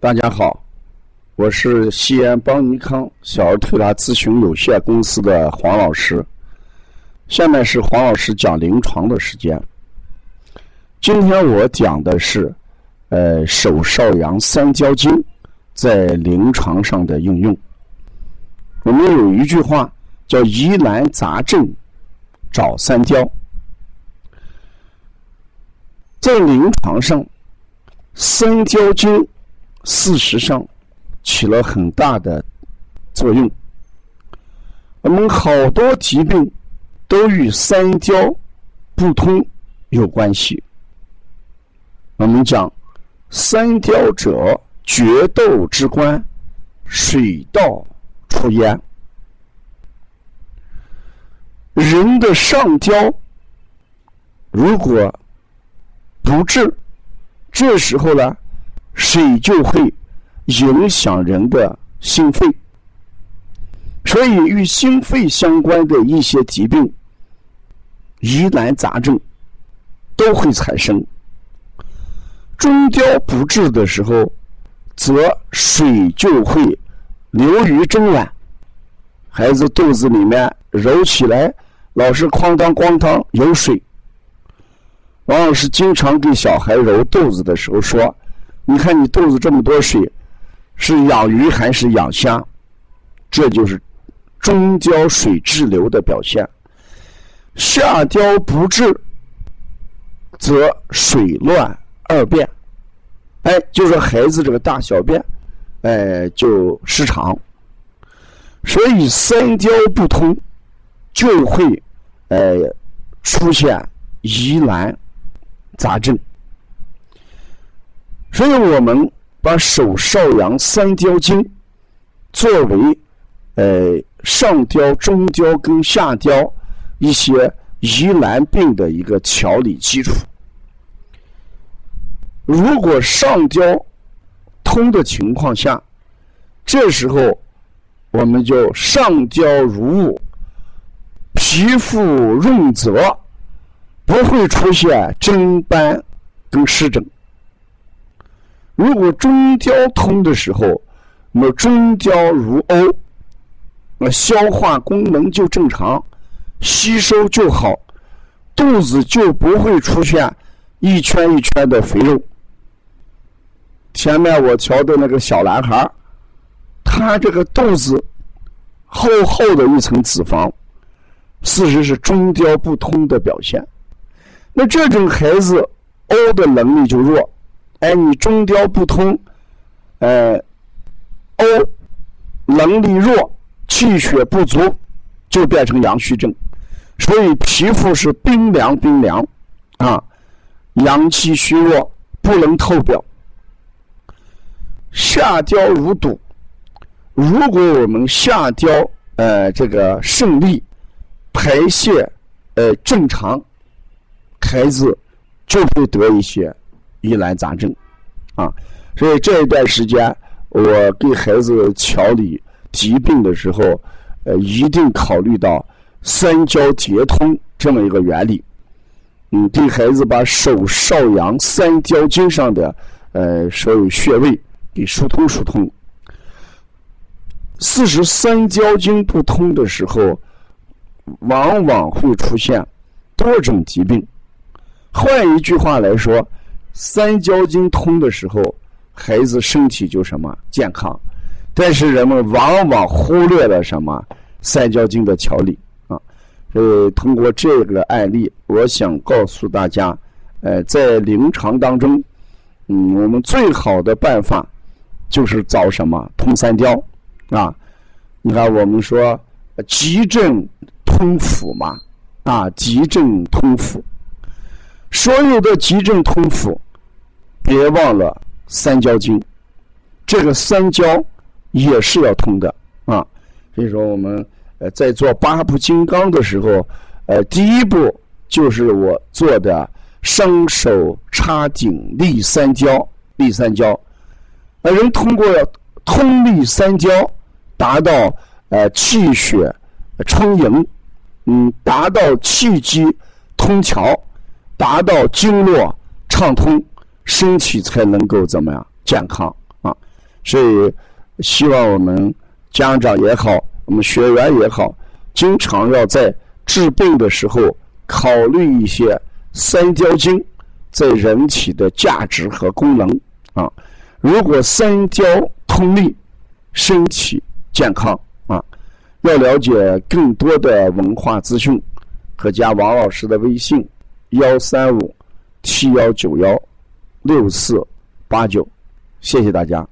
大家好，我是西安邦尼康小儿推拿咨询有限公司的黄老师。下面是黄老师讲临床的时间。今天我讲的是，呃，手少阳三焦经在临床上的应用。我们有一句话叫“疑难杂症找三焦”，在临床上，三焦经。事实上，起了很大的作用。我们好多疾病都与三焦不通有关系。我们讲三焦者，决斗之官，水道出焉。人的上焦如果不治，这时候呢？水就会影响人的心肺，所以与心肺相关的一些疾病、疑难杂症都会产生。中焦不治的时候，则水就会流于中脘，孩子肚子里面揉起来老是哐当哐当有水。王老师经常给小孩揉肚子的时候说。你看，你肚子这么多水，是养鱼还是养虾？这就是中焦水滞留的表现。下焦不治，则水乱二便。哎，就说孩子这个大小便，哎，就失常。所以三焦不通，就会哎出现疑难杂症。所以我们把手少阳三焦经作为呃上焦、中焦跟下焦一些疑难病的一个调理基础。如果上焦通的情况下，这时候我们就上焦如雾，皮肤润泽，不会出现疹斑跟湿疹。如果中焦通的时候，那么中焦如欧，那消化功能就正常，吸收就好，肚子就不会出现一圈一圈的肥肉。前面我瞧的那个小男孩他这个肚子厚厚的一层脂肪，事实是中焦不通的表现。那这种孩子，O 的能力就弱。哎，你中焦不通，呃，O 能力弱，气血不足，就变成阳虚症。所以皮肤是冰凉冰凉，啊，阳气虚弱，不能透表。下焦如堵，如果我们下焦呃这个胜利，排泄呃正常，孩子就会得一些。疑难杂症，啊，所以这一段时间，我给孩子调理疾病的时候，呃，一定考虑到三焦结通这么一个原理，嗯，给孩子把手少阳三焦经上的呃所有穴位给疏通疏通。四十三焦经不通的时候，往往会出现多种疾病。换一句话来说。三焦经通的时候，孩子身体就什么健康，但是人们往往忽略了什么三焦经的调理啊。所以通过这个案例，我想告诉大家，呃，在临床当中，嗯，我们最好的办法就是找什么通三焦啊。你看，我们说急症通腑嘛，啊，急症通腑。所有的急症通腑，别忘了三焦经，这个三焦也是要通的啊。所以说，我们呃在做八部金刚的时候，呃，第一步就是我做的双手插顶立三焦，立三焦。呃，人通过通立三焦，达到呃气血充盈，嗯，达到气机通调。达到经络畅通，身体才能够怎么样健康啊？所以希望我们家长也好，我们学员也好，经常要在治病的时候考虑一些三焦经在人体的价值和功能啊。如果三焦通利，身体健康啊。要了解更多的文化资讯，可加王老师的微信：幺三五七幺九幺六四八九。谢谢大家。